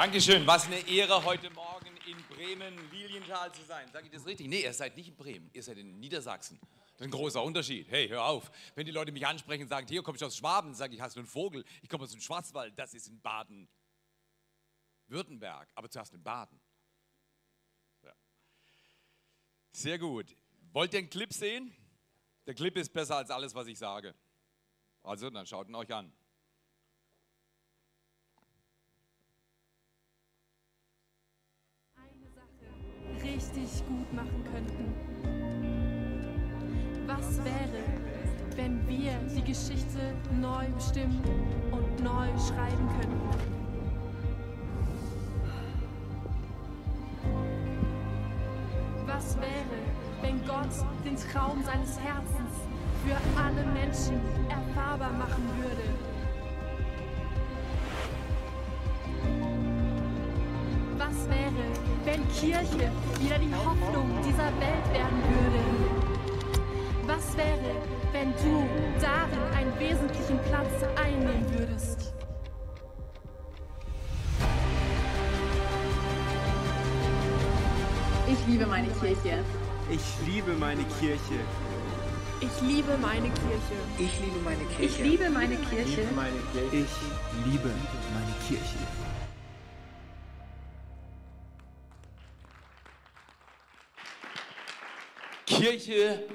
Dankeschön. Was eine Ehre, heute Morgen in Bremen, Lilienthal zu sein. Sag ich das richtig? Nee, ihr seid nicht in Bremen, ihr seid in Niedersachsen. Das ist ein großer Unterschied. Hey, hör auf. Wenn die Leute mich ansprechen und sagen, hier kommst du aus Schwaben, sage ich, hast du einen Vogel? Ich komme aus dem Schwarzwald, das ist in Baden-Württemberg, aber zuerst in Baden. Ja. Sehr gut. Wollt ihr einen Clip sehen? Der Clip ist besser als alles, was ich sage. Also, dann schaut ihn euch an. eine Sache richtig gut machen könnten. Was wäre, wenn wir die Geschichte neu bestimmen und neu schreiben könnten? Was wäre, wenn Gott den Traum seines Herzens für alle Menschen erfahrbar machen würde? Wenn Kirche wieder die Hoffnung dieser Welt werden würde? Was wäre, wenn du darin einen wesentlichen Platz einnehmen würdest? Ich liebe meine Kirche. Ich liebe meine Kirche. Ich liebe meine Kirche. Ich liebe meine Kirche. Ich liebe meine Kirche. Meine Kirche. Ich liebe meine Kirche. Kirche,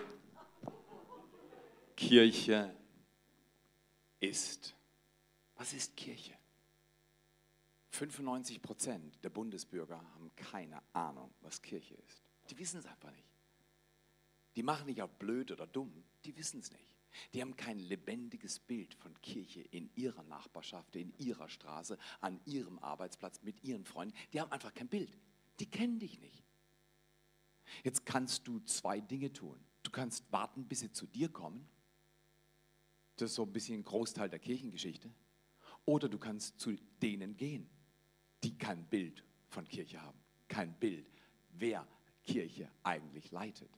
Kirche ist. Was ist Kirche? 95 Prozent der Bundesbürger haben keine Ahnung, was Kirche ist. Die wissen es einfach nicht. Die machen nicht auf blöd oder dumm, die wissen es nicht. Die haben kein lebendiges Bild von Kirche in ihrer Nachbarschaft, in ihrer Straße, an ihrem Arbeitsplatz, mit ihren Freunden. Die haben einfach kein Bild. Die kennen dich nicht. Jetzt kannst du zwei Dinge tun. Du kannst warten, bis sie zu dir kommen. Das ist so ein bisschen ein Großteil der Kirchengeschichte. Oder du kannst zu denen gehen, die kein Bild von Kirche haben. Kein Bild, wer Kirche eigentlich leitet.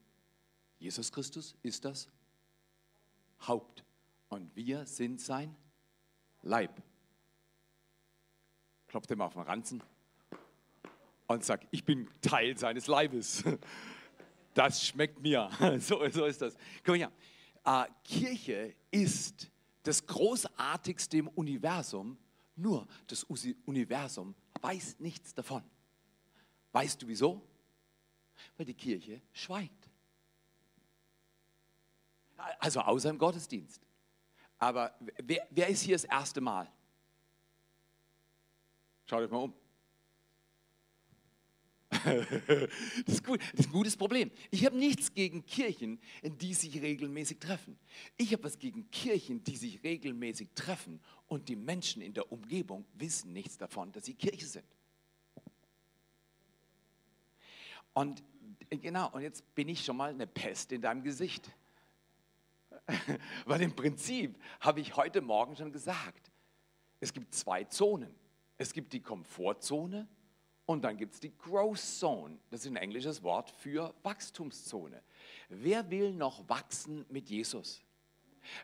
Jesus Christus ist das Haupt. Und wir sind sein Leib. Klopft ihm auf den Ranzen und sagt, ich bin Teil seines Leibes. Das schmeckt mir. So, so ist das. Mal her. Äh, Kirche ist das Großartigste im Universum, nur das Universum weiß nichts davon. Weißt du wieso? Weil die Kirche schweigt. Also außer im Gottesdienst. Aber wer, wer ist hier das erste Mal? Schaut euch mal um. Das ist, gut. das ist ein gutes Problem. Ich habe nichts gegen Kirchen, die sich regelmäßig treffen. Ich habe was gegen Kirchen, die sich regelmäßig treffen und die Menschen in der Umgebung wissen nichts davon, dass sie Kirche sind. Und äh, genau, und jetzt bin ich schon mal eine Pest in deinem Gesicht. Weil im Prinzip habe ich heute Morgen schon gesagt, es gibt zwei Zonen. Es gibt die Komfortzone und dann gibt es die Growth Zone. Das ist ein englisches Wort für Wachstumszone. Wer will noch wachsen mit Jesus?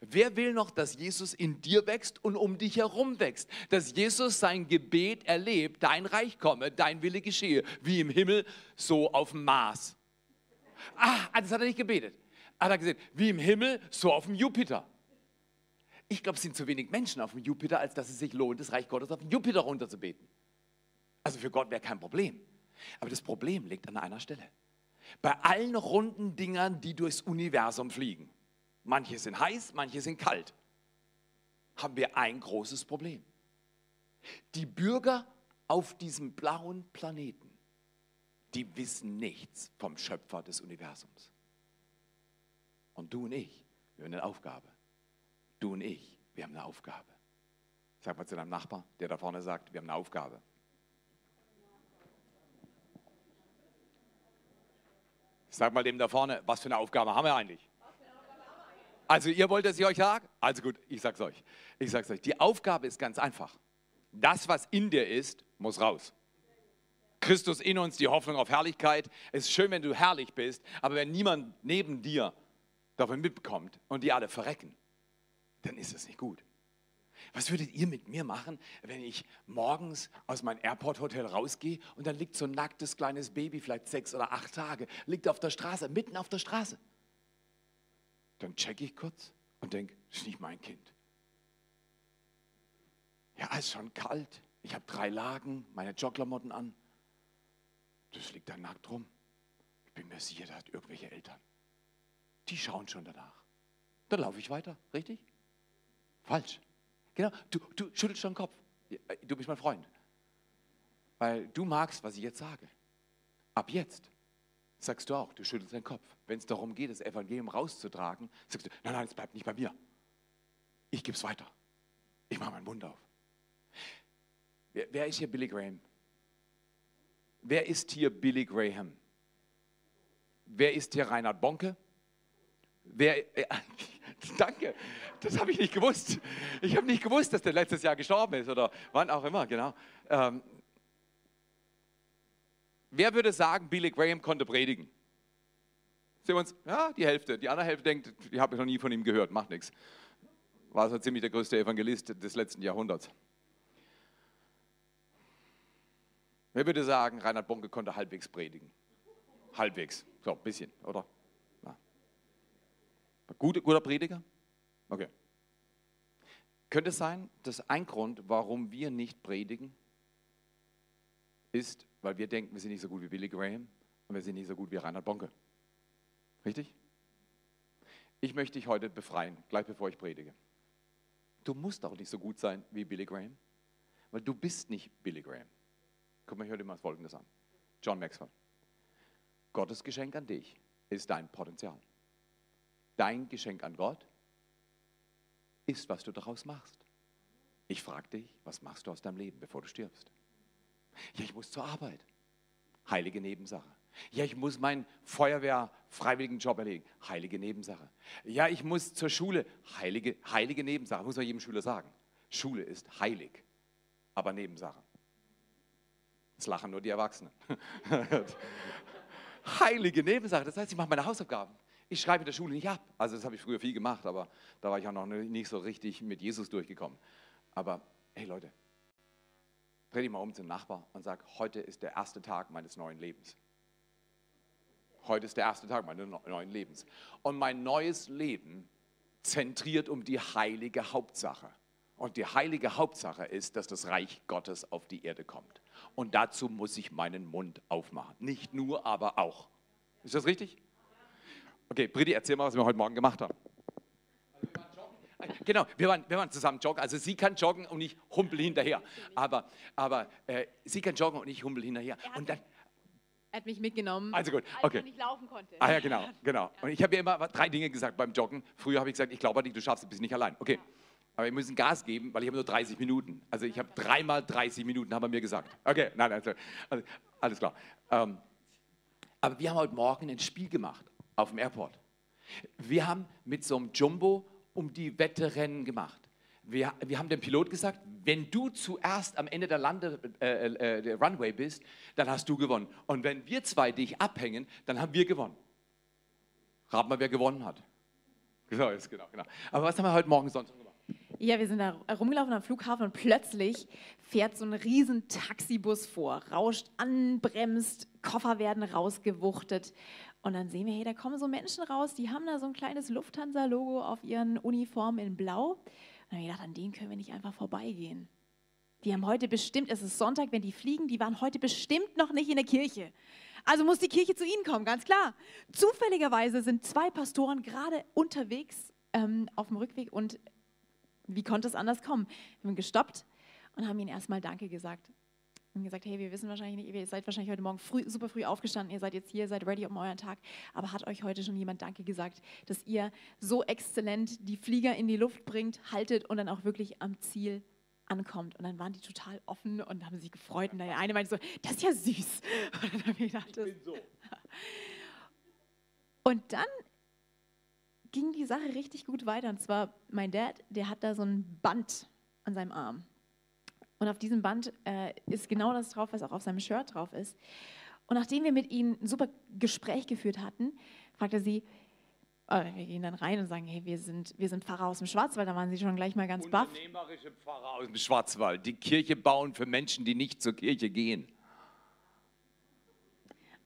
Wer will noch, dass Jesus in dir wächst und um dich herum wächst? Dass Jesus sein Gebet erlebt, dein Reich komme, dein Wille geschehe, wie im Himmel, so auf dem Mars. Ah, das hat er nicht gebetet. Hat er gesehen, wie im Himmel, so auf dem Jupiter. Ich glaube, es sind zu wenig Menschen auf dem Jupiter, als dass es sich lohnt, das Reich Gottes auf den Jupiter runterzubeten. Also für Gott wäre kein Problem. Aber das Problem liegt an einer Stelle. Bei allen runden Dingern, die durchs Universum fliegen, manche sind heiß, manche sind kalt, haben wir ein großes Problem. Die Bürger auf diesem blauen Planeten, die wissen nichts vom Schöpfer des Universums. Und du und ich, wir haben eine Aufgabe. Du und ich, wir haben eine Aufgabe. Sag mal zu deinem Nachbar, der da vorne sagt, wir haben eine Aufgabe. Sag mal dem da vorne, was für eine Aufgabe haben wir eigentlich? Also ihr wollt, dass ich euch sage? Also gut, ich sag's euch. Ich sag's euch. Die Aufgabe ist ganz einfach. Das, was in dir ist, muss raus. Christus in uns, die Hoffnung auf Herrlichkeit. Es ist schön, wenn du herrlich bist, aber wenn niemand neben dir davon mitbekommt und die alle verrecken, dann ist es nicht gut. Was würdet ihr mit mir machen, wenn ich morgens aus meinem Airport-Hotel rausgehe und dann liegt so ein nacktes kleines Baby, vielleicht sechs oder acht Tage, liegt auf der Straße, mitten auf der Straße? Dann checke ich kurz und denke, das ist nicht mein Kind. Ja, es ist schon kalt. Ich habe drei Lagen, meine Jogklamotten an. Das liegt da nackt rum. Ich bin mir sicher, der hat irgendwelche Eltern. Die schauen schon danach. Dann laufe ich weiter, richtig? Falsch. Genau, du, du schüttelst schon den Kopf. Du bist mein Freund. Weil du magst, was ich jetzt sage. Ab jetzt sagst du auch, du schüttelst den Kopf. Wenn es darum geht, das Evangelium rauszutragen, sagst du, nein, nein, es bleibt nicht bei mir. Ich gebe es weiter. Ich mache meinen Mund auf. Wer, wer ist hier Billy Graham? Wer ist hier Billy Graham? Wer ist hier Reinhard Bonke? Wer, äh, danke, das habe ich nicht gewusst. Ich habe nicht gewusst, dass der letztes Jahr gestorben ist oder wann auch immer, genau. Ähm, wer würde sagen, Billy Graham konnte predigen? Sehen wir uns, ja, die Hälfte. Die andere Hälfte denkt, ich habe noch nie von ihm gehört, macht nichts. War so ziemlich der größte Evangelist des letzten Jahrhunderts. Wer würde sagen, Reinhard Bonke konnte halbwegs predigen? Halbwegs, so ein bisschen, oder? Gut, guter Prediger? Okay. Könnte es sein, dass ein Grund, warum wir nicht predigen, ist, weil wir denken, wir sind nicht so gut wie Billy Graham und wir sind nicht so gut wie Reinhard Bonke. Richtig? Ich möchte dich heute befreien, gleich bevor ich predige. Du musst auch nicht so gut sein wie Billy Graham, weil du bist nicht Billy Graham. Guck mal, ich höre dir mal Folgendes an. John Maxwell. Gottes Geschenk an dich ist dein Potenzial. Dein Geschenk an Gott ist, was du daraus machst. Ich frage dich, was machst du aus deinem Leben, bevor du stirbst? Ja, ich muss zur Arbeit. Heilige Nebensache. Ja, ich muss meinen Feuerwehr-Freiwilligen-Job erledigen. Heilige Nebensache. Ja, ich muss zur Schule. Heilige, heilige Nebensache. Muss man jedem Schüler sagen. Schule ist heilig, aber Nebensache. Das lachen nur die Erwachsenen. heilige Nebensache. Das heißt, ich mache meine Hausaufgaben. Ich schreibe in der Schule nicht ab. Also das habe ich früher viel gemacht, aber da war ich auch noch nicht so richtig mit Jesus durchgekommen. Aber hey Leute, dreh dich mal um zum Nachbar und sag, heute ist der erste Tag meines neuen Lebens. Heute ist der erste Tag meines neuen Lebens. Und mein neues Leben zentriert um die heilige Hauptsache. Und die heilige Hauptsache ist, dass das Reich Gottes auf die Erde kommt. Und dazu muss ich meinen Mund aufmachen. Nicht nur, aber auch. Ist das richtig? Okay, Britti, erzähl mal, was wir heute Morgen gemacht haben. Genau, wir waren, wir waren zusammen joggen. Also sie kann joggen und ich humpel hinterher. Aber, aber äh, sie kann joggen und ich humpel hinterher. Und dann, er hat mich mitgenommen, also gut, als okay. ich noch nicht laufen konnte. Ah ja, genau, genau. Und ich habe ihr immer drei Dinge gesagt beim Joggen. Früher habe ich gesagt, ich glaube an dich, du schaffst es, bist nicht allein. Okay. Aber wir müssen Gas geben, weil ich habe nur 30 Minuten. Also ich habe dreimal 30 Minuten, haben wir mir gesagt. Okay, nein, nein, also, alles klar. Ähm, aber wir haben heute Morgen ein Spiel gemacht auf dem Airport. Wir haben mit so einem Jumbo um die Wette Rennen gemacht. Wir, wir haben dem Pilot gesagt, wenn du zuerst am Ende der, Lande, äh, äh, der Runway bist, dann hast du gewonnen. Und wenn wir zwei dich abhängen, dann haben wir gewonnen. Rat mal, wer gewonnen hat. Genau, ist genau, genau. Aber was haben wir heute Morgen sonst gemacht? Ja, wir sind da rumgelaufen am Flughafen und plötzlich fährt so ein riesen Taxibus vor, rauscht an, bremst, Koffer werden rausgewuchtet. Und dann sehen wir, hey, da kommen so Menschen raus, die haben da so ein kleines Lufthansa-Logo auf ihren Uniformen in Blau. Und dann habe ich gedacht, an denen können wir nicht einfach vorbeigehen. Die haben heute bestimmt, es ist Sonntag, wenn die fliegen, die waren heute bestimmt noch nicht in der Kirche. Also muss die Kirche zu ihnen kommen, ganz klar. Zufälligerweise sind zwei Pastoren gerade unterwegs ähm, auf dem Rückweg und wie konnte es anders kommen? Wir haben gestoppt und haben ihnen erstmal Danke gesagt. Und gesagt, hey, wir wissen wahrscheinlich nicht, ihr seid wahrscheinlich heute Morgen früh, super früh aufgestanden, ihr seid jetzt hier, seid ready um euren Tag, aber hat euch heute schon jemand Danke gesagt, dass ihr so exzellent die Flieger in die Luft bringt, haltet und dann auch wirklich am Ziel ankommt. Und dann waren die total offen und haben sich gefreut. Und der eine meinte so, das ist ja süß. Und dann habe ich gedacht, das und dann ging die Sache richtig gut weiter. Und zwar mein Dad, der hat da so ein Band an seinem Arm. Und auf diesem Band äh, ist genau das drauf, was auch auf seinem Shirt drauf ist. Und nachdem wir mit ihm ein super Gespräch geführt hatten, fragte sie, äh, wir gehen dann rein und sagen, hey, wir sind, wir sind Pfarrer aus dem Schwarzwald, da waren sie schon gleich mal ganz baff. Unternehmerische Pfarrer aus dem Schwarzwald, die Kirche bauen für Menschen, die nicht zur Kirche gehen.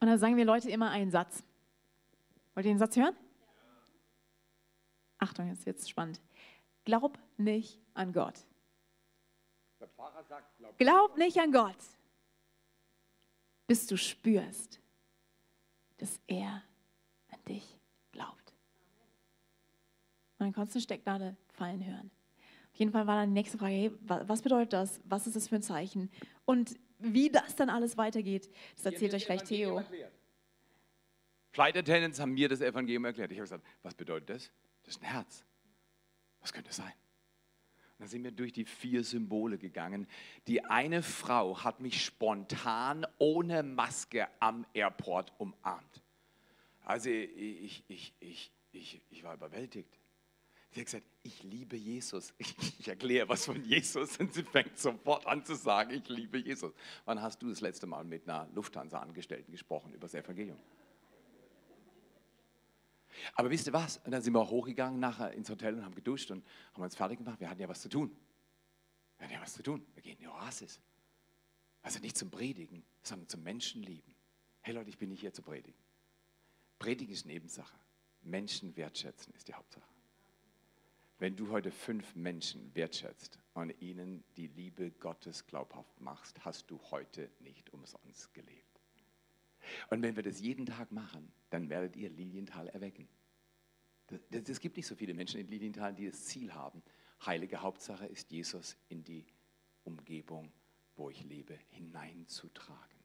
Und dann sagen wir Leute immer einen Satz. Wollt ihr den Satz hören? Achtung, jetzt wird's spannend. Glaub nicht an Gott. Glaub Glaub nicht an Gott, bis du spürst, dass er an dich glaubt. Und dann konntest du eine Stecknadel fallen hören. Auf jeden Fall war dann die nächste Frage, hey, wa- was bedeutet das? Was ist das für ein Zeichen? Und wie das dann alles weitergeht, das erzählt euch gleich Theo. Flight Attendants haben mir das Evangelium erklärt. Ich habe gesagt, was bedeutet das? Das ist ein Herz. Was könnte es sein? Dann sind wir durch die vier Symbole gegangen. Die eine Frau hat mich spontan ohne Maske am Airport umarmt. Also ich, ich, ich, ich, ich war überwältigt. Sie hat gesagt, ich liebe Jesus. Ich erkläre was von Jesus und sie fängt sofort an zu sagen, ich liebe Jesus. Wann hast du das letzte Mal mit einer Lufthansa-Angestellten gesprochen über das Evangelium? Aber wisst ihr was? Und dann sind wir hochgegangen nachher ins Hotel und haben geduscht und haben uns fertig gemacht. Wir hatten ja was zu tun. Wir hatten ja was zu tun. Wir gehen in die Oasis. Also nicht zum Predigen, sondern zum Menschenlieben. Hey Leute, ich bin nicht hier zu predigen. Predigen ist Nebensache. Menschen wertschätzen ist die Hauptsache. Wenn du heute fünf Menschen wertschätzt und ihnen die Liebe Gottes glaubhaft machst, hast du heute nicht umsonst gelebt. Und wenn wir das jeden Tag machen, dann werdet ihr Lilienthal erwecken. Es gibt nicht so viele Menschen in Lilienthal, die das Ziel haben. Heilige Hauptsache ist Jesus in die Umgebung, wo ich lebe, hineinzutragen.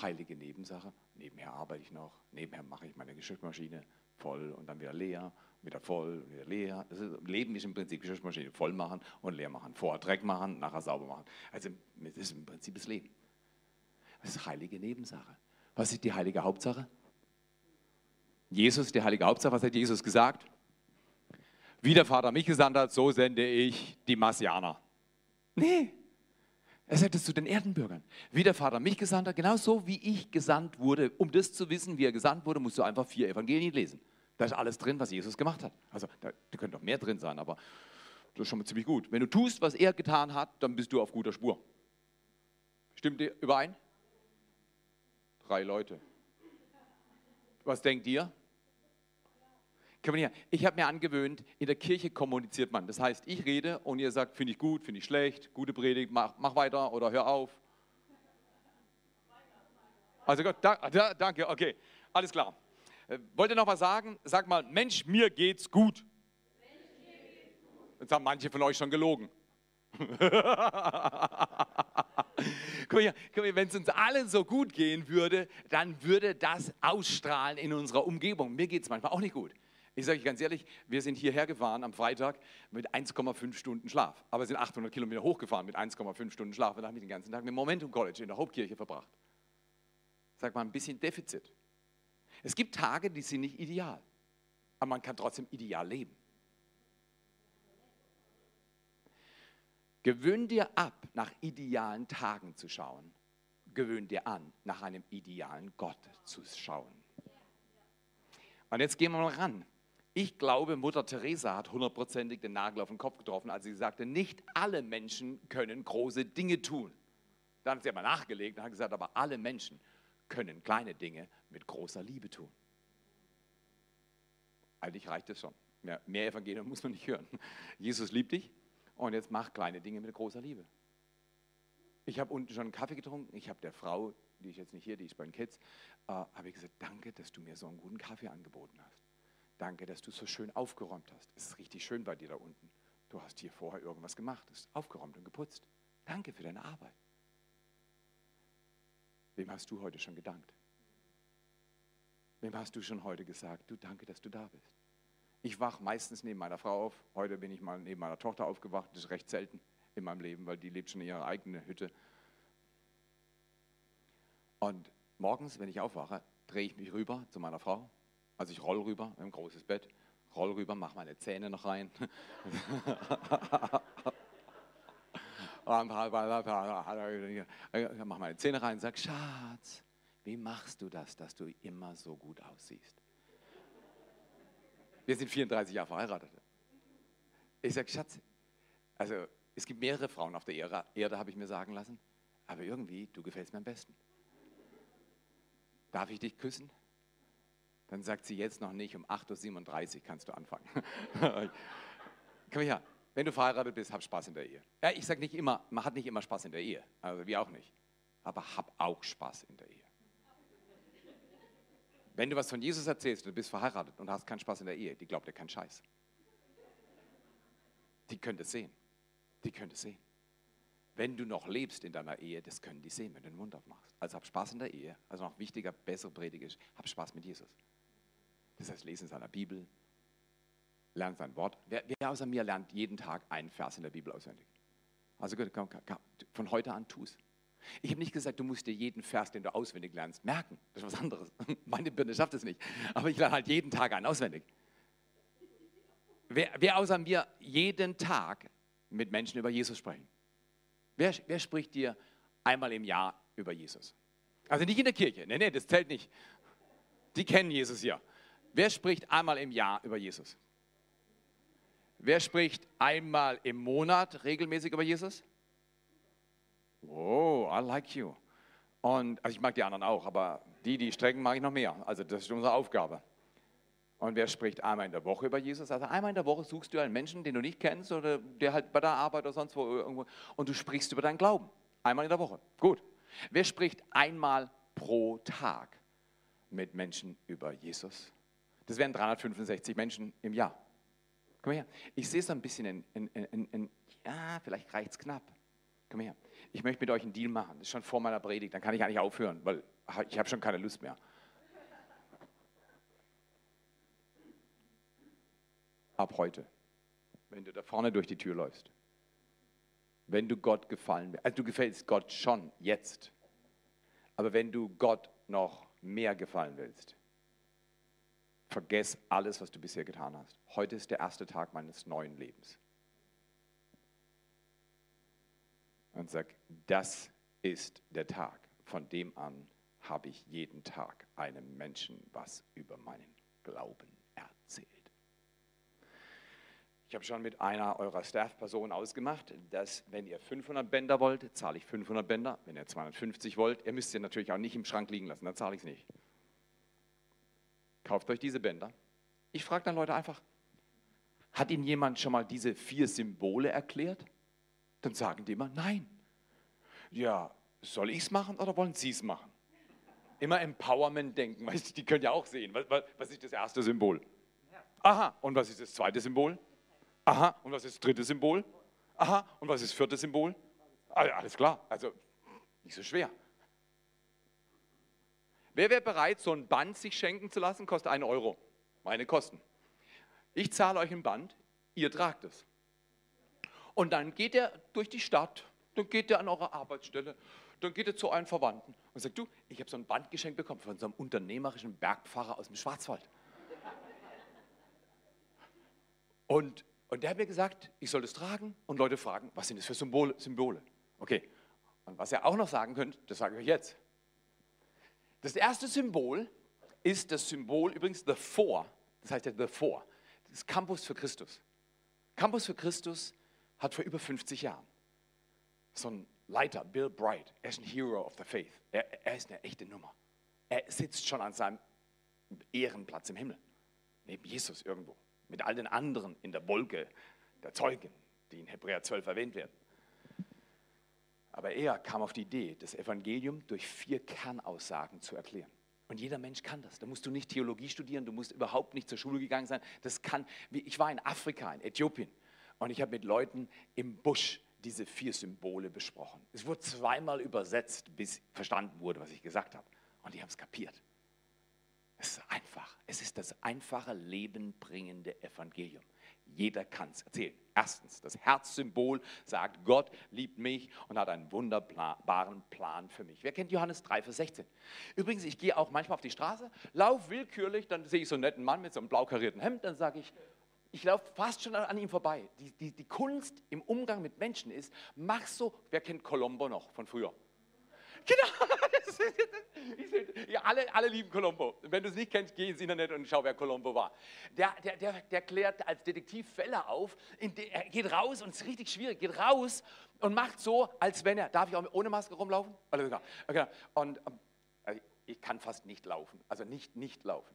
Heilige Nebensache, nebenher arbeite ich noch, nebenher mache ich meine Geschirrmaschine voll und dann wieder leer, wieder voll und wieder leer. Das ist, Leben ist im Prinzip Geschirrmaschine voll machen und leer machen. Vorher Dreck machen, nachher sauber machen. Also das ist im Prinzip das Leben. Das ist heilige Nebensache. Was ist die heilige Hauptsache? Jesus, die heilige Hauptsache, was hat Jesus gesagt? Wie der Vater mich gesandt hat, so sende ich die Marsianer. Nee, er sagt es zu den Erdenbürgern. Wie der Vater mich gesandt hat, genauso wie ich gesandt wurde. Um das zu wissen, wie er gesandt wurde, musst du einfach vier Evangelien lesen. Da ist alles drin, was Jesus gemacht hat. Also da, da könnte noch mehr drin sein, aber das ist schon mal ziemlich gut. Wenn du tust, was er getan hat, dann bist du auf guter Spur. Stimmt ihr überein? Drei Leute. Was denkt ihr? Ich habe mir angewöhnt, in der Kirche kommuniziert man. Das heißt, ich rede und ihr sagt, finde ich gut, finde ich schlecht, gute Predigt, mach, mach weiter oder hör auf. Also Gott, da, da, danke, okay, alles klar. Äh, wollt ihr noch was sagen? Sag mal, Mensch, mir geht's gut. Jetzt haben manche von euch schon gelogen. Guck mal, wenn es uns allen so gut gehen würde, dann würde das ausstrahlen in unserer Umgebung. Mir geht es manchmal auch nicht gut. Ich sage euch ganz ehrlich, wir sind hierher gefahren am Freitag mit 1,5 Stunden Schlaf. Aber wir sind 800 Kilometer hochgefahren mit 1,5 Stunden Schlaf. Und dann habe ich den ganzen Tag mit Momentum College in der Hauptkirche verbracht. Sag mal, ein bisschen Defizit. Es gibt Tage, die sind nicht ideal. Aber man kann trotzdem ideal leben. Gewöhn dir ab, nach idealen Tagen zu schauen. Gewöhn dir an, nach einem idealen Gott zu schauen. Und jetzt gehen wir mal ran. Ich glaube, Mutter Teresa hat hundertprozentig den Nagel auf den Kopf getroffen, als sie sagte, nicht alle Menschen können große Dinge tun. Dann hat sie aber nachgelegt und hat gesagt, aber alle Menschen können kleine Dinge mit großer Liebe tun. Eigentlich reicht es schon. Mehr, mehr Evangelium muss man nicht hören. Jesus liebt dich und jetzt mach kleine Dinge mit großer Liebe. Ich habe unten schon einen Kaffee getrunken. Ich habe der Frau, die ist jetzt nicht hier, die ist bei den Kids, äh, habe ich gesagt, danke, dass du mir so einen guten Kaffee angeboten hast. Danke, dass du so schön aufgeräumt hast. Es ist richtig schön bei dir da unten. Du hast hier vorher irgendwas gemacht, ist aufgeräumt und geputzt. Danke für deine Arbeit. Wem hast du heute schon gedankt? Wem hast du schon heute gesagt, du danke, dass du da bist? Ich wache meistens neben meiner Frau auf. Heute bin ich mal neben meiner Tochter aufgewacht. Das ist recht selten in meinem Leben, weil die lebt schon in ihrer eigenen Hütte. Und morgens, wenn ich aufwache, drehe ich mich rüber zu meiner Frau. Also ich roll rüber, ein großes Bett, roll rüber, mache meine Zähne noch rein. mache meine Zähne rein und sage, Schatz, wie machst du das, dass du immer so gut aussiehst? Wir sind 34 Jahre verheiratet. Ich sage, Schatz, also es gibt mehrere Frauen auf der Erde, habe ich mir sagen lassen, aber irgendwie, du gefällst mir am besten. Darf ich dich küssen? Dann sagt sie jetzt noch nicht, um 8.37 Uhr kannst du anfangen. Komm her, wenn du verheiratet bist, hab Spaß in der Ehe. Ja, ich sage nicht immer, man hat nicht immer Spaß in der Ehe, also wir auch nicht. Aber hab auch Spaß in der Ehe. Wenn du was von Jesus erzählst und du bist verheiratet und hast keinen Spaß in der Ehe, die glaubt dir keinen Scheiß. Die können das sehen. Die können das sehen. Wenn du noch lebst in deiner Ehe, das können die sehen, wenn du den Mund aufmachst. Also hab Spaß in der Ehe. Also noch wichtiger, bessere Predigt ist, hab Spaß mit Jesus. Das heißt, lesen seiner Bibel, lernt sein Wort. Wer, wer, außer mir lernt jeden Tag einen Vers in der Bibel auswendig? Also gut, komm, komm, von heute an tu es. Ich habe nicht gesagt, du musst dir jeden Vers, den du auswendig lernst, merken. Das ist was anderes. Meine Birne schafft es nicht. Aber ich lerne halt jeden Tag einen auswendig. Wer, wer außer mir jeden Tag mit Menschen über Jesus sprechen? Wer, wer spricht dir einmal im Jahr über Jesus? Also nicht in der Kirche. Nee, nee, das zählt nicht. Die kennen Jesus ja. Wer spricht einmal im Jahr über Jesus? Wer spricht einmal im Monat regelmäßig über Jesus? Oh, I like you. Und also ich mag die anderen auch, aber die, die strecken, mag ich noch mehr. Also das ist unsere Aufgabe. Und wer spricht einmal in der Woche über Jesus? Also einmal in der Woche suchst du einen Menschen, den du nicht kennst oder der halt bei der Arbeit oder sonst wo irgendwo und du sprichst über deinen Glauben. Einmal in der Woche. Gut. Wer spricht einmal pro Tag mit Menschen über Jesus? Das wären 365 Menschen im Jahr. Komm her. Ich sehe es ein bisschen in, in, in, in ja, vielleicht reicht es knapp. Komm her. Ich möchte mit euch einen Deal machen. Das ist schon vor meiner Predigt. Dann kann ich eigentlich aufhören, weil ich habe schon keine Lust mehr. Ab heute, wenn du da vorne durch die Tür läufst, wenn du Gott gefallen willst, also du gefällst Gott schon jetzt, aber wenn du Gott noch mehr gefallen willst, vergess alles, was du bisher getan hast. Heute ist der erste Tag meines neuen Lebens. Und sag, das ist der Tag, von dem an habe ich jeden Tag einem Menschen was über meinen Glauben erzählt. Ich habe schon mit einer eurer Staff-Personen ausgemacht, dass wenn ihr 500 Bänder wollt, zahle ich 500 Bänder. Wenn ihr 250 wollt, ihr müsst sie natürlich auch nicht im Schrank liegen lassen, dann zahle ich es nicht. Kauft euch diese Bänder. Ich frage dann Leute einfach, hat Ihnen jemand schon mal diese vier Symbole erklärt? Dann sagen die immer, nein. Ja, soll ich es machen oder wollen Sie es machen? Immer Empowerment denken, du, die können ja auch sehen. Was, was, ist das erste Symbol? Aha, und was ist das zweite Symbol? Aha, und was ist das dritte Symbol? Aha, und was ist das vierte Symbol? Alles klar, also nicht so schwer. Wer wäre bereit, so ein Band sich schenken zu lassen? Kostet einen Euro. Meine Kosten. Ich zahle euch ein Band, ihr tragt es. Und dann geht er durch die Stadt, dann geht er an eure Arbeitsstelle, dann geht er zu euren Verwandten und sagt, du, ich habe so ein Band geschenkt bekommen von so einem unternehmerischen Bergpfarrer aus dem Schwarzwald. Und, und der hat mir gesagt, ich soll das tragen und Leute fragen, was sind das für Symbole? Symbole? Okay. Und was ihr auch noch sagen könnt, das sage ich euch jetzt. Das erste Symbol ist das Symbol übrigens The Four, das heißt ja The Four, das Campus für Christus. Campus für Christus hat vor über 50 Jahren so ein Leiter, Bill Bright, er ist ein Hero of the Faith. Er, er ist eine echte Nummer. Er sitzt schon an seinem Ehrenplatz im Himmel, neben Jesus irgendwo, mit all den anderen in der Wolke der Zeugen, die in Hebräer 12 erwähnt werden. Aber er kam auf die Idee, das Evangelium durch vier Kernaussagen zu erklären. Und jeder Mensch kann das. Da musst du nicht Theologie studieren, du musst überhaupt nicht zur Schule gegangen sein. Das kann, ich war in Afrika, in Äthiopien, und ich habe mit Leuten im Busch diese vier Symbole besprochen. Es wurde zweimal übersetzt, bis verstanden wurde, was ich gesagt habe. Und die haben es kapiert. Es ist einfach. Es ist das einfache, lebenbringende Evangelium. Jeder kann es erzählen. Erstens, das Herzsymbol sagt, Gott liebt mich und hat einen wunderbaren Plan für mich. Wer kennt Johannes 3, Vers 16? Übrigens, ich gehe auch manchmal auf die Straße, laufe willkürlich, dann sehe ich so einen netten Mann mit so einem blau karierten Hemd, dann sage ich, ich laufe fast schon an ihm vorbei. Die, die, die Kunst im Umgang mit Menschen ist, mach so, wer kennt Colombo noch von früher? Genau, ja, alle, alle lieben Columbo. Wenn du es nicht kennst, geh ins Internet und schau, wer Columbo war. Der, der, der, der klärt als Detektiv Fälle auf. De, er geht raus und es ist richtig schwierig. Geht raus und macht so, als wenn er. Darf ich auch ohne Maske rumlaufen? Klar. Okay. Und ähm, also ich kann fast nicht laufen. Also nicht, nicht laufen.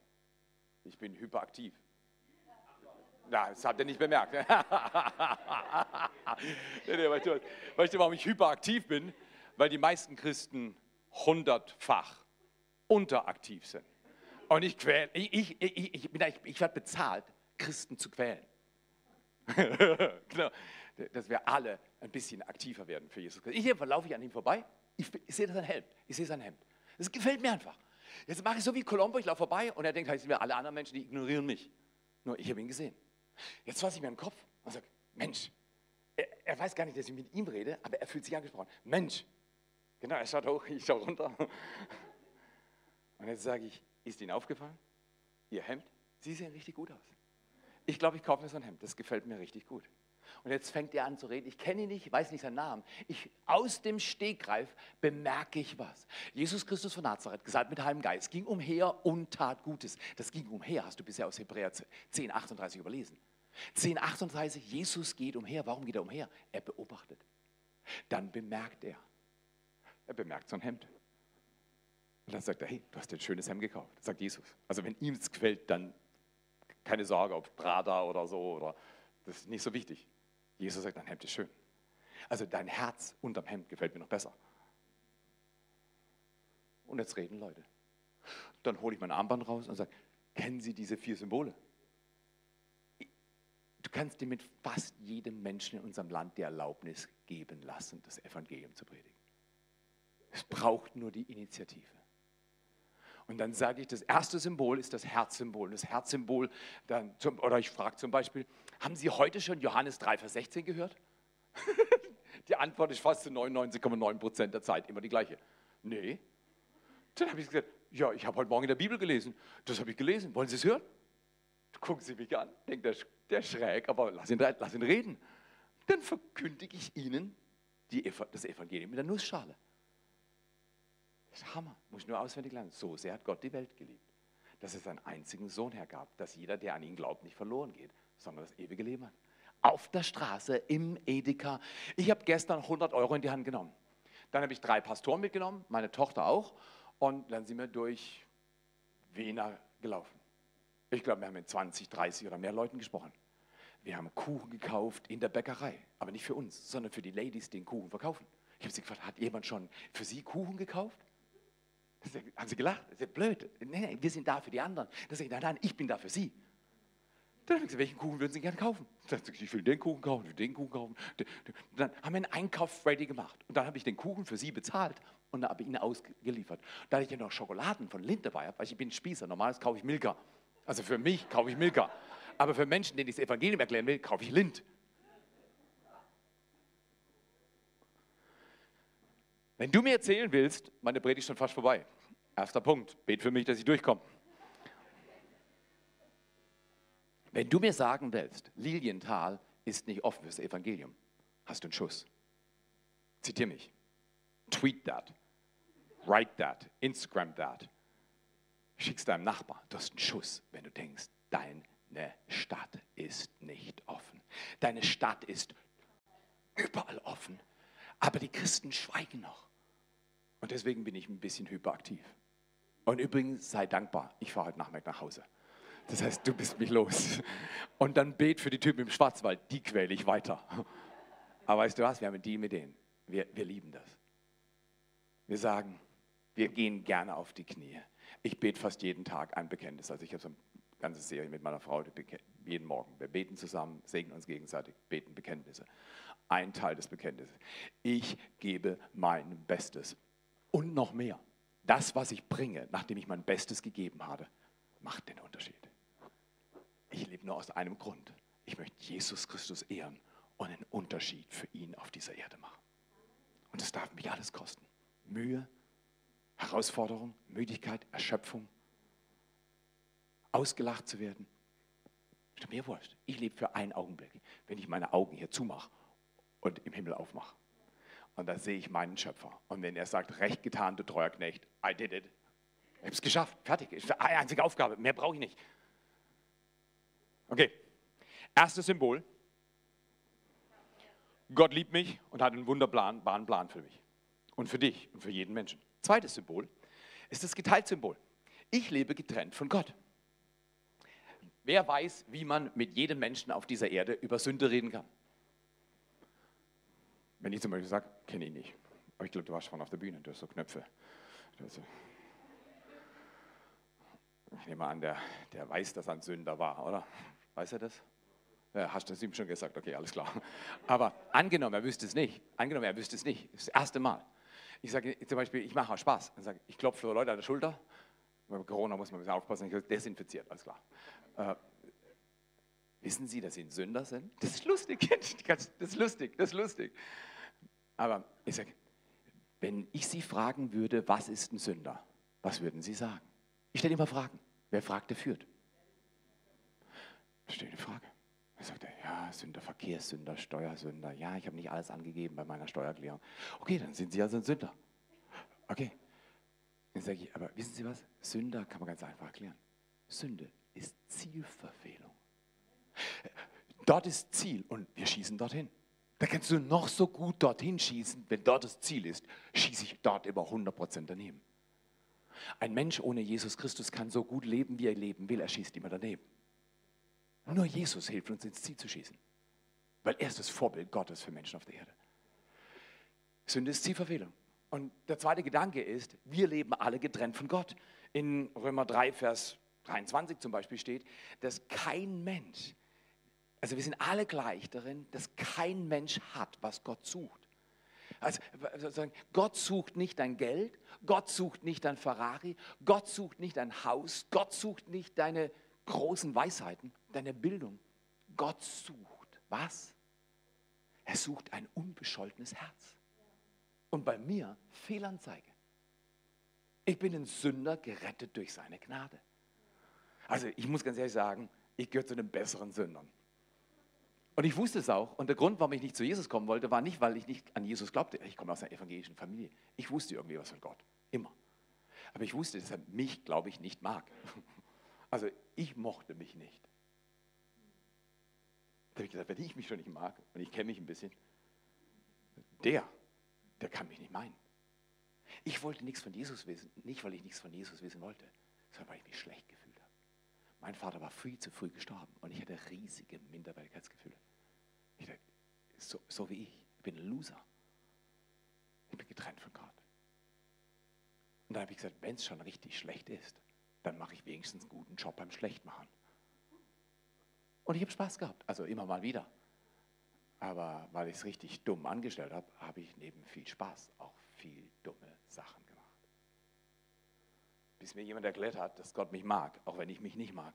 Ich bin hyperaktiv. Ja, das habt ihr nicht bemerkt. nee, weißt, du, weißt du, warum ich hyperaktiv bin? Weil die meisten Christen hundertfach unteraktiv sind. Und ich quäle, ich, ich, ich, ich, werde bezahlt, Christen zu quälen. genau. Dass wir alle ein bisschen aktiver werden für Jesus Christus. Ich laufe ich an ihm vorbei, ich, ich sehe sein Hemd, ich sehe sein Hemd. Das gefällt mir einfach. Jetzt mache ich so wie Colombo, ich laufe vorbei und er denkt, halt, sind wir alle anderen Menschen, die ignorieren mich. Nur ich habe ihn gesehen. Jetzt fasse ich mir den Kopf und sage, Mensch, er, er weiß gar nicht, dass ich mit ihm rede, aber er fühlt sich angesprochen. Mensch, genau, er schaut hoch, ich schaue runter. Und jetzt sage ich, ist Ihnen aufgefallen? Ihr Hemd? Sie sehen richtig gut aus. Ich glaube, ich kaufe mir so ein Hemd, das gefällt mir richtig gut. Und jetzt fängt er an zu reden. Ich kenne ihn nicht, ich weiß nicht seinen Namen. Ich, aus dem Stegreif bemerke ich was. Jesus Christus von Nazareth, gesalbt mit Heiligen Geist, ging umher und tat Gutes. Das ging umher, hast du bisher aus Hebräer 10, 38 überlesen. 10, 38, Jesus geht umher. Warum geht er umher? Er beobachtet. Dann bemerkt er. Er bemerkt so ein Hemd. Und dann sagt er, hey, du hast dir ein schönes Hemd gekauft. Sagt Jesus. Also wenn ihm es gefällt, dann keine Sorge, ob Prada oder so, oder das ist nicht so wichtig. Jesus sagt, dein Hemd ist schön. Also dein Herz unterm Hemd gefällt mir noch besser. Und jetzt reden Leute. Dann hole ich mein Armband raus und sage, kennen Sie diese vier Symbole? Du kannst dir mit fast jedem Menschen in unserem Land die Erlaubnis geben lassen, das Evangelium zu predigen. Es braucht nur die Initiative. Und dann sage ich, das erste Symbol ist das Herzsymbol. Das Herzsymbol, dann zum, oder ich frage zum Beispiel, haben Sie heute schon Johannes 3, Vers 16 gehört? die Antwort ist fast zu 99,9 Prozent der Zeit immer die gleiche. Nee. Dann habe ich gesagt, ja, ich habe heute Morgen in der Bibel gelesen. Das habe ich gelesen. Wollen Sie es hören? Gucken Sie mich an. Denkt der, der schräg, aber lass ihn, lass ihn reden. Dann verkündige ich Ihnen die, das Evangelium mit der Nussschale. Das ist Hammer. Muss ich nur auswendig lernen. So sehr hat Gott die Welt geliebt, dass es seinen einzigen Sohn hergab, dass jeder, der an ihn glaubt, nicht verloren geht, sondern das ewige Leben hat. Auf der Straße, im Edeka. Ich habe gestern 100 Euro in die Hand genommen. Dann habe ich drei Pastoren mitgenommen, meine Tochter auch. Und dann sind wir durch Wiener gelaufen. Ich glaube, wir haben mit 20, 30 oder mehr Leuten gesprochen. Wir haben Kuchen gekauft in der Bäckerei, aber nicht für uns, sondern für die Ladies, die den Kuchen verkaufen. Ich habe sie gefragt, hat jemand schon für sie Kuchen gekauft? Haben sie gelacht? Das ist ja blöd. Nee, nee, wir sind da für die anderen. Das sage ich, nein, nein, ich bin da für sie. Dann habe ich gesagt, welchen Kuchen würden Sie gerne kaufen? Dann sage ich, ich will den Kuchen kaufen, ich will den Kuchen kaufen. Dann haben wir einen Einkauf ready gemacht. Und dann habe ich den Kuchen für Sie bezahlt und habe ihn ausgeliefert. Da ich ja noch Schokoladen von Lind dabei habe, weil ich bin Spießer, normalerweise kaufe ich Milka. Also für mich kaufe ich Milka. Aber für Menschen, denen ich das Evangelium erklären will, kaufe ich Lind. Wenn du mir erzählen willst, meine Predigt ist schon fast vorbei. Erster Punkt, bet für mich, dass ich durchkomme. Wenn du mir sagen willst, Lilienthal ist nicht offen fürs Evangelium, hast du einen Schuss. Zitier mich. Tweet that. Write that. Instagram that. Schick's deinem Nachbar. Du hast einen Schuss, wenn du denkst, deine Stadt ist nicht offen. Deine Stadt ist überall offen. Aber die Christen schweigen noch. Und deswegen bin ich ein bisschen hyperaktiv. Und übrigens, sei dankbar, ich fahre heute Nachmittag nach Hause. Das heißt, du bist mich los. Und dann bet für die Typen im Schwarzwald, die quäle ich weiter. Aber weißt du was, wir haben Deal mit denen. Wir, wir lieben das. Wir sagen, wir gehen gerne auf die Knie. Ich bete fast jeden Tag ein Bekenntnis. Also ich habe so eine ganze Serie mit meiner Frau, jeden Morgen. Wir beten zusammen, segnen uns gegenseitig, beten Bekenntnisse. Ein Teil des Bekenntnisses. Ich gebe mein Bestes. Und noch mehr. Das, was ich bringe, nachdem ich mein Bestes gegeben habe, macht den Unterschied. Ich lebe nur aus einem Grund. Ich möchte Jesus Christus ehren und einen Unterschied für ihn auf dieser Erde machen. Und das darf mich alles kosten. Mühe, Herausforderung, Müdigkeit, Erschöpfung, ausgelacht zu werden. Ist mir wurscht. Ich lebe für einen Augenblick, wenn ich meine Augen hier zumache und im Himmel aufmache. Und da sehe ich meinen Schöpfer. Und wenn er sagt, recht getan, du treuer Knecht, I did it. Ich habe es geschafft, fertig. Ist eine einzige Aufgabe, mehr brauche ich nicht. Okay, erstes Symbol. Gott liebt mich und hat einen wunderbaren Plan für mich und für dich und für jeden Menschen. Zweites Symbol ist das Geteiltsymbol. Ich lebe getrennt von Gott. Wer weiß, wie man mit jedem Menschen auf dieser Erde über Sünde reden kann? Wenn ich zum Beispiel sage, kenne ich nicht. Aber ich glaube, du warst schon auf der Bühne, du hast so Knöpfe. So. Ich nehme an, der, der weiß, dass er ein Sünder war, oder? Weiß er das? Ja, hast du es ihm schon gesagt? Okay, alles klar. Aber angenommen, er wüsste es nicht. Angenommen, er wüsste es nicht. Das, erste Mal. Ich sage zum Beispiel, ich mache auch Spaß. Ich, sage, ich klopfe für Leute an der Schulter. Bei Corona muss man ein bisschen aufpassen. Ich desinfiziert, alles klar. Äh, wissen Sie, dass Sie ein Sünder sind? Das ist lustig. Das ist lustig. Das ist lustig. Aber ich sage, wenn ich Sie fragen würde, was ist ein Sünder? Was würden Sie sagen? Ich stelle immer Fragen. Wer fragt, der führt. Das steht eine Frage. Er sagt, ja, Sünder, Verkehrssünder, Steuersünder. Ja, ich habe nicht alles angegeben bei meiner Steuererklärung. Okay, dann sind Sie also ein Sünder. Okay. Dann sage ich, aber wissen Sie was? Sünder kann man ganz einfach erklären. Sünde ist Zielverfehlung. Dort ist Ziel und wir schießen dorthin. Da kannst du noch so gut dorthin schießen, wenn dort das Ziel ist, schieße ich dort über 100% daneben. Ein Mensch ohne Jesus Christus kann so gut leben, wie er leben will, er schießt immer daneben. Nur Jesus hilft uns ins Ziel zu schießen, weil er ist das Vorbild Gottes für Menschen auf der Erde. Sünde ist Zielverfehlung. Und der zweite Gedanke ist, wir leben alle getrennt von Gott. In Römer 3, Vers 23 zum Beispiel steht, dass kein Mensch, also wir sind alle gleich darin, dass kein Mensch hat, was Gott sucht. Also sozusagen, Gott sucht nicht dein Geld, Gott sucht nicht dein Ferrari, Gott sucht nicht dein Haus, Gott sucht nicht deine großen Weisheiten, deine Bildung. Gott sucht was? Er sucht ein unbescholtenes Herz. Und bei mir Fehlanzeige. Ich bin ein Sünder gerettet durch seine Gnade. Also ich muss ganz ehrlich sagen, ich gehöre zu den besseren Sündern. Und ich wusste es auch. Und der Grund, warum ich nicht zu Jesus kommen wollte, war nicht, weil ich nicht an Jesus glaubte. Ich komme aus einer evangelischen Familie. Ich wusste irgendwie was von Gott. Immer. Aber ich wusste, dass er mich, glaube ich, nicht mag. Also ich mochte mich nicht. Da habe ich gesagt, wenn ich mich schon nicht mag, und ich kenne mich ein bisschen, der, der kann mich nicht meinen. Ich wollte nichts von Jesus wissen, nicht weil ich nichts von Jesus wissen wollte, sondern weil ich mich schlecht gefühlt. Mein Vater war viel zu früh gestorben und ich hatte riesige Minderwertigkeitsgefühle. Ich dachte, so, so wie ich, ich bin ein Loser. Ich bin getrennt von Gott. Und dann habe ich gesagt, wenn es schon richtig schlecht ist, dann mache ich wenigstens einen guten Job beim Schlechtmachen. Und ich habe Spaß gehabt, also immer mal wieder. Aber weil ich es richtig dumm angestellt habe, habe ich neben viel Spaß auch viel dumme Sachen. Bis mir jemand erklärt hat, dass Gott mich mag, auch wenn ich mich nicht mag.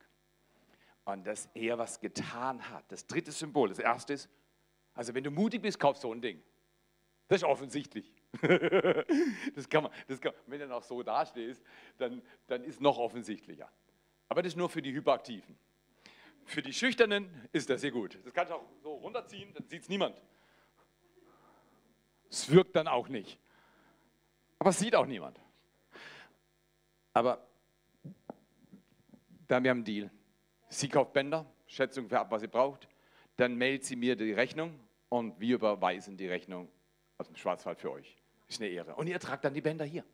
Und dass er was getan hat. Das dritte Symbol, das erste ist, also wenn du mutig bist, kauf so ein Ding. Das ist offensichtlich. das kann man, das kann, wenn du noch so dastehst, dann, dann ist noch offensichtlicher. Aber das ist nur für die Hyperaktiven. Für die Schüchternen ist das sehr gut. Das kannst du auch so runterziehen, dann sieht es niemand. Es wirkt dann auch nicht. Aber es sieht auch niemand. Aber dann wir haben einen Deal. Sie kauft Bänder, Schätzung für ab, was sie braucht. Dann meldet sie mir die Rechnung und wir überweisen die Rechnung aus dem Schwarzwald für euch. Ist eine Ehre. Und ihr tragt dann die Bänder hier.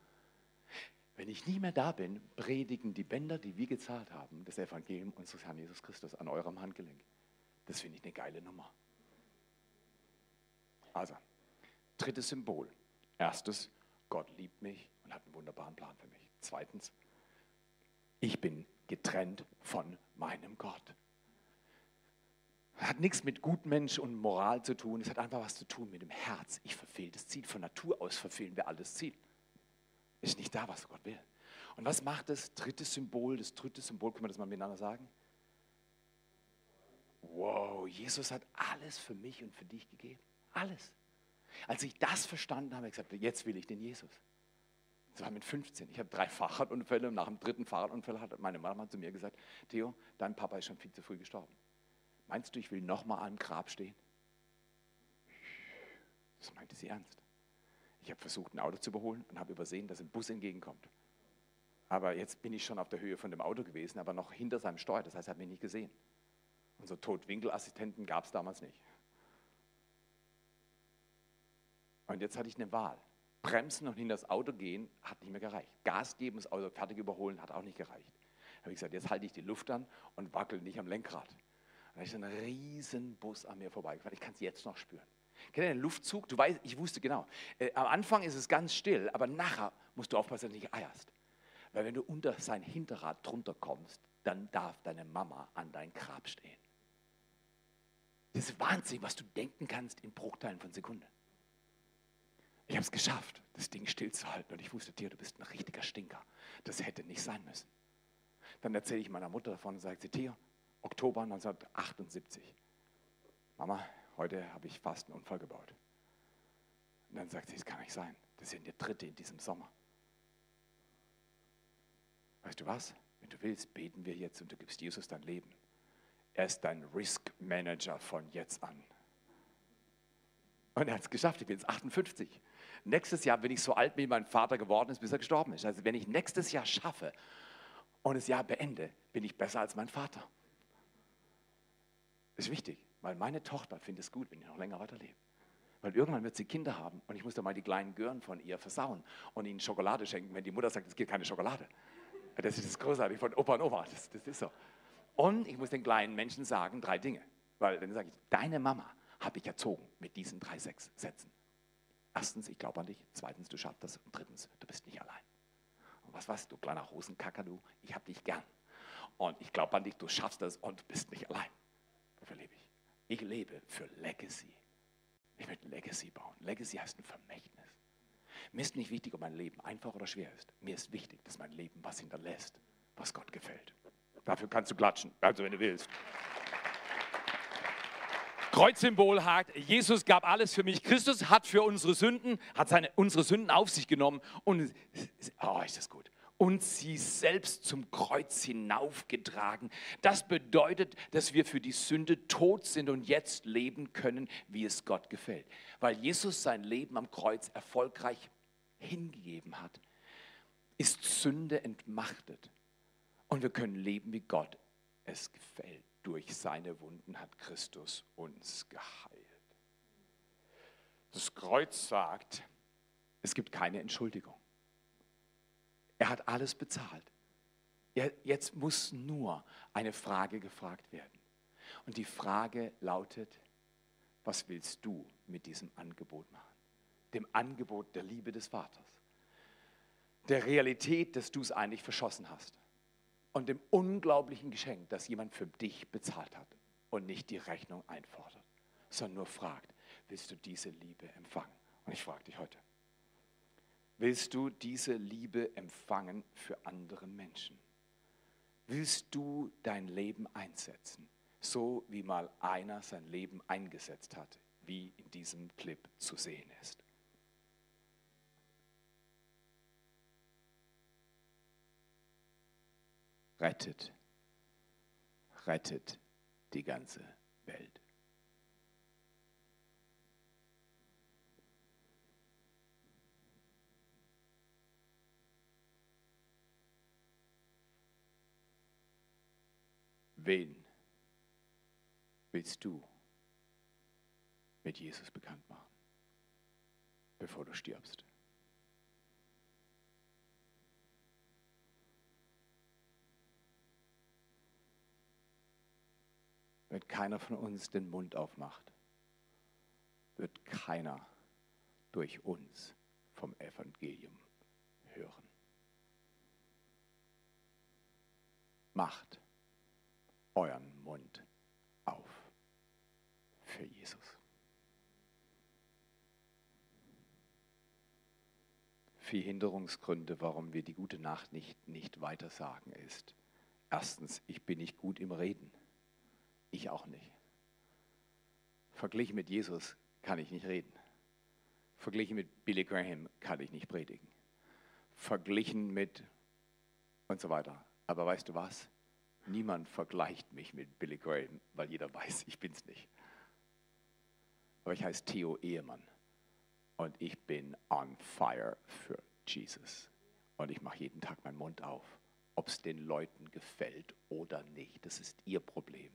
Wenn ich nie mehr da bin, predigen die Bänder, die wir gezahlt haben, das Evangelium unseres Herrn Jesus Christus an eurem Handgelenk. Das finde ich eine geile Nummer. Also, drittes Symbol. Erstes, Gott liebt mich und hat einen wunderbaren Plan für mich. Zweitens, ich bin getrennt von meinem Gott. Hat nichts mit Gutmensch und Moral zu tun, es hat einfach was zu tun mit dem Herz. Ich verfehle das Ziel. Von Natur aus verfehlen wir alles Ziel. Ist nicht da, was Gott will. Und was macht das dritte Symbol? Das dritte Symbol, können wir das mal miteinander sagen? Wow, Jesus hat alles für mich und für dich gegeben. Alles. Als ich das verstanden habe, habe ich gesagt, jetzt will ich den Jesus. Das war mit 15. Ich habe drei Fahrradunfälle und nach dem dritten Fahrradunfall hat meine Mama zu mir gesagt, Theo, dein Papa ist schon viel zu früh gestorben. Meinst du, ich will nochmal am Grab stehen? Das meinte sie ernst. Ich habe versucht, ein Auto zu überholen und habe übersehen, dass ein Bus entgegenkommt. Aber jetzt bin ich schon auf der Höhe von dem Auto gewesen, aber noch hinter seinem Steuer. Das heißt, er hat mich nicht gesehen. Und so Totwinkelassistenten gab es damals nicht. Und jetzt hatte ich eine Wahl. Bremsen und hinter das Auto gehen hat nicht mehr gereicht. Gas geben, das Auto fertig überholen hat auch nicht gereicht. Da habe ich gesagt, jetzt halte ich die Luft an und wackel nicht am Lenkrad. Da ist ein riesen Bus an mir vorbeigefahren. Ich kann es jetzt noch spüren. Kennt ihr den Luftzug? Du weißt, ich wusste genau. Äh, am Anfang ist es ganz still, aber nachher musst du aufpassen, dass du nicht eierst. Weil wenn du unter sein Hinterrad drunter kommst, dann darf deine Mama an dein Grab stehen. Das ist Wahnsinn, was du denken kannst in Bruchteilen von Sekunden. Ich habe es geschafft, das Ding stillzuhalten und ich wusste, dir, du bist ein richtiger Stinker. Das hätte nicht sein müssen. Dann erzähle ich meiner Mutter davon und sage sie, Tia, Oktober 1978. Mama, heute habe ich fast einen Unfall gebaut. Und dann sagt sie, das kann nicht sein. Das ja der dritte in diesem Sommer. Weißt du was? Wenn du willst, beten wir jetzt und du gibst Jesus dein Leben. Er ist dein Risk Manager von jetzt an. Und er hat es geschafft, ich bin jetzt 58. Nächstes Jahr bin ich so alt, wie mein Vater geworden ist, bis er gestorben ist. Also wenn ich nächstes Jahr schaffe und das Jahr beende, bin ich besser als mein Vater. Ist wichtig, weil meine Tochter findet es gut, wenn ich noch länger weiterlebe. Weil irgendwann wird sie Kinder haben und ich muss da mal die kleinen Gören von ihr versauen und ihnen Schokolade schenken, wenn die Mutter sagt, es gibt keine Schokolade. Das ist das Großartige von Opa und Oma, das, das ist so. Und ich muss den kleinen Menschen sagen drei Dinge. Weil dann sage ich, deine Mama habe ich erzogen mit diesen drei sechs Sätzen. Erstens, ich glaube an dich. Zweitens, du schaffst das. Und drittens, du bist nicht allein. Und was weißt du, kleiner Rosenkacker, du, ich habe dich gern. Und ich glaube an dich, du schaffst das und bist nicht allein. Dafür lebe ich. Ich lebe für Legacy. Ich möchte Legacy bauen. Legacy heißt ein Vermächtnis. Mir ist nicht wichtig, ob mein Leben einfach oder schwer ist. Mir ist wichtig, dass mein Leben was hinterlässt, was Gott gefällt. Dafür kannst du klatschen, also wenn du willst. Kreuzsymbol hakt, Jesus gab alles für mich. Christus hat für unsere Sünden, hat seine, unsere Sünden auf sich genommen und, oh, ist das gut, und sie selbst zum Kreuz hinaufgetragen. Das bedeutet, dass wir für die Sünde tot sind und jetzt leben können, wie es Gott gefällt. Weil Jesus sein Leben am Kreuz erfolgreich hingegeben hat, ist Sünde entmachtet. Und wir können leben, wie Gott es gefällt durch seine Wunden hat Christus uns geheilt. Das Kreuz sagt, es gibt keine Entschuldigung. Er hat alles bezahlt. Jetzt muss nur eine Frage gefragt werden. Und die Frage lautet, was willst du mit diesem Angebot machen? Dem Angebot der Liebe des Vaters. Der Realität, dass du es eigentlich verschossen hast und dem unglaublichen Geschenk, das jemand für dich bezahlt hat und nicht die Rechnung einfordert, sondern nur fragt, willst du diese Liebe empfangen? Und ich frage dich heute, willst du diese Liebe empfangen für andere Menschen? Willst du dein Leben einsetzen, so wie mal einer sein Leben eingesetzt hat, wie in diesem Clip zu sehen ist? Rettet, rettet die ganze Welt. Wen willst du mit Jesus bekannt machen, bevor du stirbst? Wenn keiner von uns den Mund aufmacht, wird keiner durch uns vom Evangelium hören. Macht euren Mund auf für Jesus. Vier Hinderungsgründe, warum wir die gute Nacht nicht, nicht weitersagen, ist, erstens, ich bin nicht gut im Reden. Ich auch nicht. Verglichen mit Jesus kann ich nicht reden. Verglichen mit Billy Graham kann ich nicht predigen. Verglichen mit und so weiter. Aber weißt du was? Niemand vergleicht mich mit Billy Graham, weil jeder weiß, ich bin's nicht. Aber ich heiße Theo Ehemann Und ich bin on fire für Jesus. Und ich mache jeden Tag meinen Mund auf. Ob es den Leuten gefällt oder nicht, das ist ihr Problem.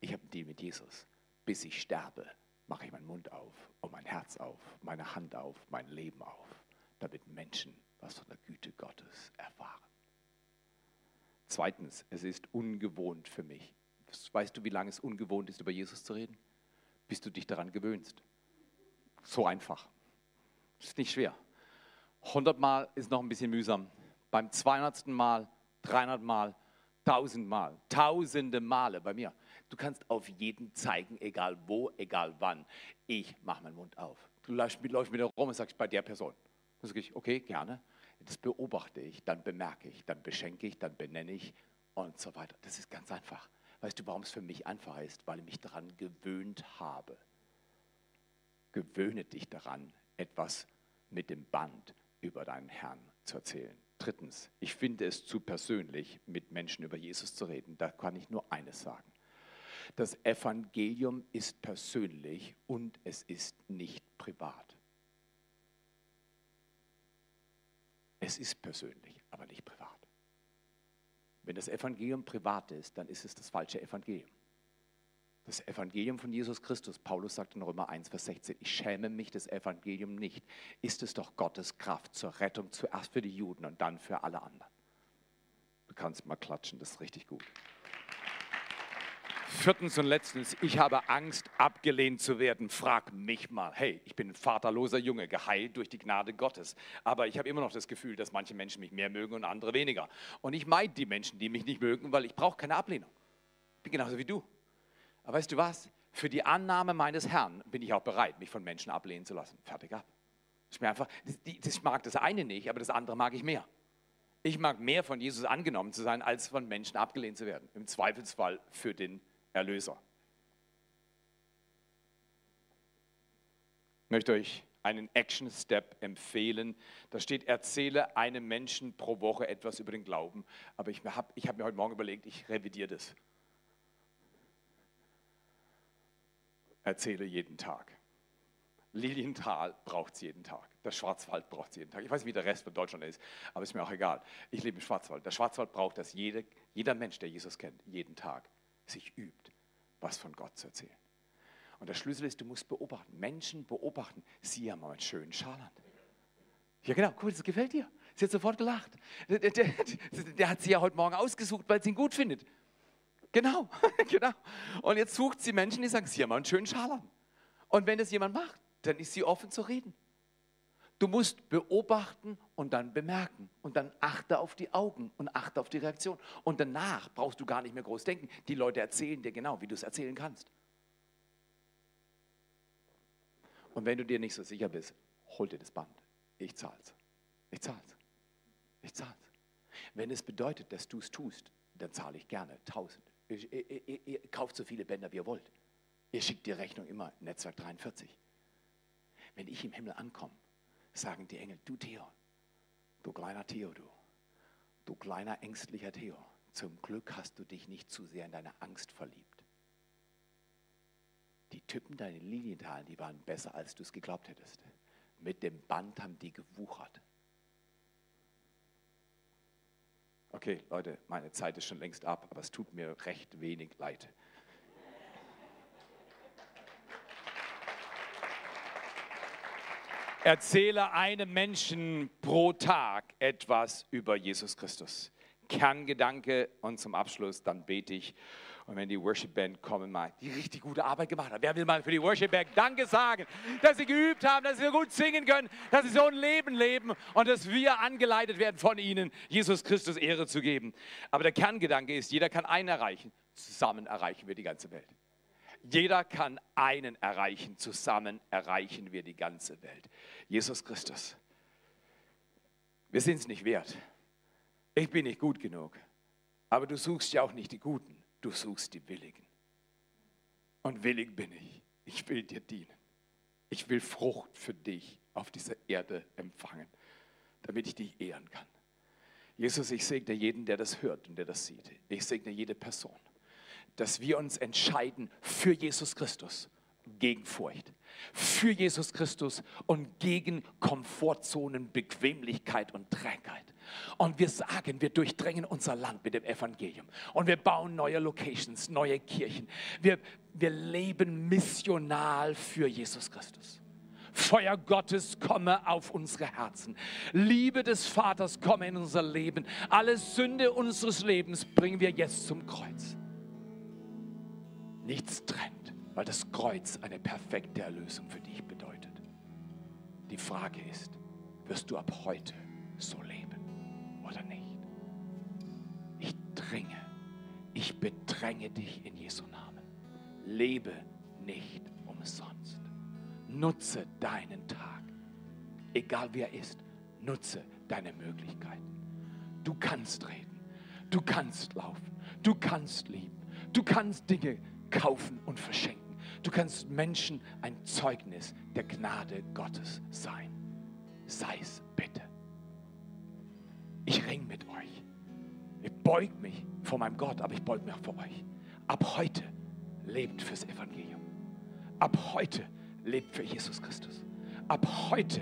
Ich habe einen Deal mit Jesus. Bis ich sterbe, mache ich meinen Mund auf und mein Herz auf, meine Hand auf, mein Leben auf, damit Menschen was von der Güte Gottes erfahren. Zweitens, es ist ungewohnt für mich. Weißt du, wie lange es ungewohnt ist, über Jesus zu reden? Bis du dich daran gewöhnst. So einfach. Ist nicht schwer. 100 Mal ist noch ein bisschen mühsam. Beim 200. Mal, 300 Mal, 1000 Mal, tausende Male bei mir. Du kannst auf jeden zeigen, egal wo, egal wann. Ich mache meinen Mund auf. Du läufst mit, läufst mit der rum und sagst bei der Person. Dann sage ich, okay, gerne. Das beobachte ich, dann bemerke ich, dann beschenke ich, dann benenne ich und so weiter. Das ist ganz einfach. Weißt du, warum es für mich einfach ist? Weil ich mich daran gewöhnt habe. Gewöhne dich daran, etwas mit dem Band über deinen Herrn zu erzählen. Drittens, ich finde es zu persönlich, mit Menschen über Jesus zu reden. Da kann ich nur eines sagen. Das Evangelium ist persönlich und es ist nicht privat. Es ist persönlich, aber nicht privat. Wenn das Evangelium privat ist, dann ist es das falsche Evangelium. Das Evangelium von Jesus Christus, Paulus sagt in Römer 1, Vers 16, ich schäme mich des Evangelium nicht, ist es doch Gottes Kraft zur Rettung zuerst für die Juden und dann für alle anderen. Du kannst mal klatschen, das ist richtig gut. Viertens und letztens, ich habe Angst, abgelehnt zu werden. Frag mich mal. Hey, ich bin ein vaterloser Junge, geheilt durch die Gnade Gottes. Aber ich habe immer noch das Gefühl, dass manche Menschen mich mehr mögen und andere weniger. Und ich meide die Menschen, die mich nicht mögen, weil ich brauche keine Ablehnung. Ich bin genauso wie du. Aber weißt du was? Für die Annahme meines Herrn bin ich auch bereit, mich von Menschen ablehnen zu lassen. Fertig ab. Ich, mir einfach, ich mag das eine nicht, aber das andere mag ich mehr. Ich mag mehr von Jesus angenommen zu sein, als von Menschen abgelehnt zu werden. Im Zweifelsfall für den Erlöser. Ich möchte euch einen Action Step empfehlen. Da steht, erzähle einem Menschen pro Woche etwas über den Glauben. Aber ich habe ich hab mir heute Morgen überlegt, ich revidiere das. Erzähle jeden Tag. Lilienthal braucht es jeden Tag. Der Schwarzwald braucht es jeden Tag. Ich weiß nicht, wie der Rest von Deutschland ist, aber ist mir auch egal. Ich lebe im Schwarzwald. Der Schwarzwald braucht das. Jede, jeder Mensch, der Jesus kennt, jeden Tag sich übt, was von Gott zu erzählen. Und der Schlüssel ist, du musst beobachten. Menschen beobachten. Sie haben einen schönen Scharland. Ja, genau, cool, das gefällt dir. Sie hat sofort gelacht. Der, der, der, hat sie ja heute Morgen ausgesucht, weil sie ihn gut findet. Genau, genau. Und jetzt sucht sie Menschen, die sagen, sie haben einen schönen Scharland. Und wenn das jemand macht, dann ist sie offen zu reden. Du musst beobachten und dann bemerken. Und dann achte auf die Augen und achte auf die Reaktion. Und danach brauchst du gar nicht mehr groß denken. Die Leute erzählen dir genau, wie du es erzählen kannst. Und wenn du dir nicht so sicher bist, hol dir das Band. Ich zahl's. Ich zahl's. Ich zahl's. Wenn es bedeutet, dass du es tust, dann zahle ich gerne tausend. Ihr, ihr, ihr, ihr kauft so viele Bänder, wie ihr wollt. Ihr schickt die Rechnung immer Netzwerk 43. Wenn ich im Himmel ankomme sagen die Engel, du Theo, du kleiner Theo, du, du kleiner ängstlicher Theo, zum Glück hast du dich nicht zu sehr in deine Angst verliebt. Die Typen deine Lilientalen, die waren besser, als du es geglaubt hättest. Mit dem Band haben die gewuchert. Okay, Leute, meine Zeit ist schon längst ab, aber es tut mir recht wenig leid. Erzähle einem Menschen pro Tag etwas über Jesus Christus. Kerngedanke und zum Abschluss, dann bete ich. Und wenn die Worship Band kommen, mal die richtig gute Arbeit gemacht hat. Wer will mal für die Worship Band Danke sagen, dass sie geübt haben, dass sie gut singen können, dass sie so ein Leben leben und dass wir angeleitet werden von ihnen, Jesus Christus Ehre zu geben. Aber der Kerngedanke ist, jeder kann einen erreichen. Zusammen erreichen wir die ganze Welt. Jeder kann einen erreichen. Zusammen erreichen wir die ganze Welt. Jesus Christus. Wir sind es nicht wert. Ich bin nicht gut genug. Aber du suchst ja auch nicht die Guten, du suchst die Willigen. Und willig bin ich. Ich will dir dienen. Ich will Frucht für dich auf dieser Erde empfangen, damit ich dich ehren kann. Jesus, ich segne jeden, der das hört und der das sieht. Ich segne jede Person dass wir uns entscheiden für Jesus Christus, gegen Furcht, für Jesus Christus und gegen Komfortzonen, Bequemlichkeit und Trägheit. Und wir sagen, wir durchdrängen unser Land mit dem Evangelium. Und wir bauen neue Locations, neue Kirchen. Wir, wir leben missional für Jesus Christus. Feuer Gottes komme auf unsere Herzen. Liebe des Vaters komme in unser Leben. Alle Sünde unseres Lebens bringen wir jetzt zum Kreuz. Nichts trennt, weil das Kreuz eine perfekte Erlösung für dich bedeutet. Die Frage ist, wirst du ab heute so leben oder nicht? Ich dringe, ich bedränge dich in Jesu Namen. Lebe nicht umsonst. Nutze deinen Tag. Egal wer ist, nutze deine Möglichkeiten. Du kannst reden, du kannst laufen, du kannst lieben, du kannst Dinge kaufen und verschenken. Du kannst Menschen ein Zeugnis der Gnade Gottes sein. Sei es bitte. Ich ring mit euch. Ich beug mich vor meinem Gott, aber ich beug mich auch vor euch. Ab heute lebt fürs Evangelium. Ab heute lebt für Jesus Christus. Ab heute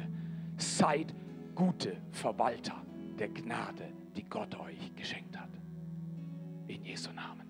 seid gute Verwalter der Gnade, die Gott euch geschenkt hat. In Jesu Namen.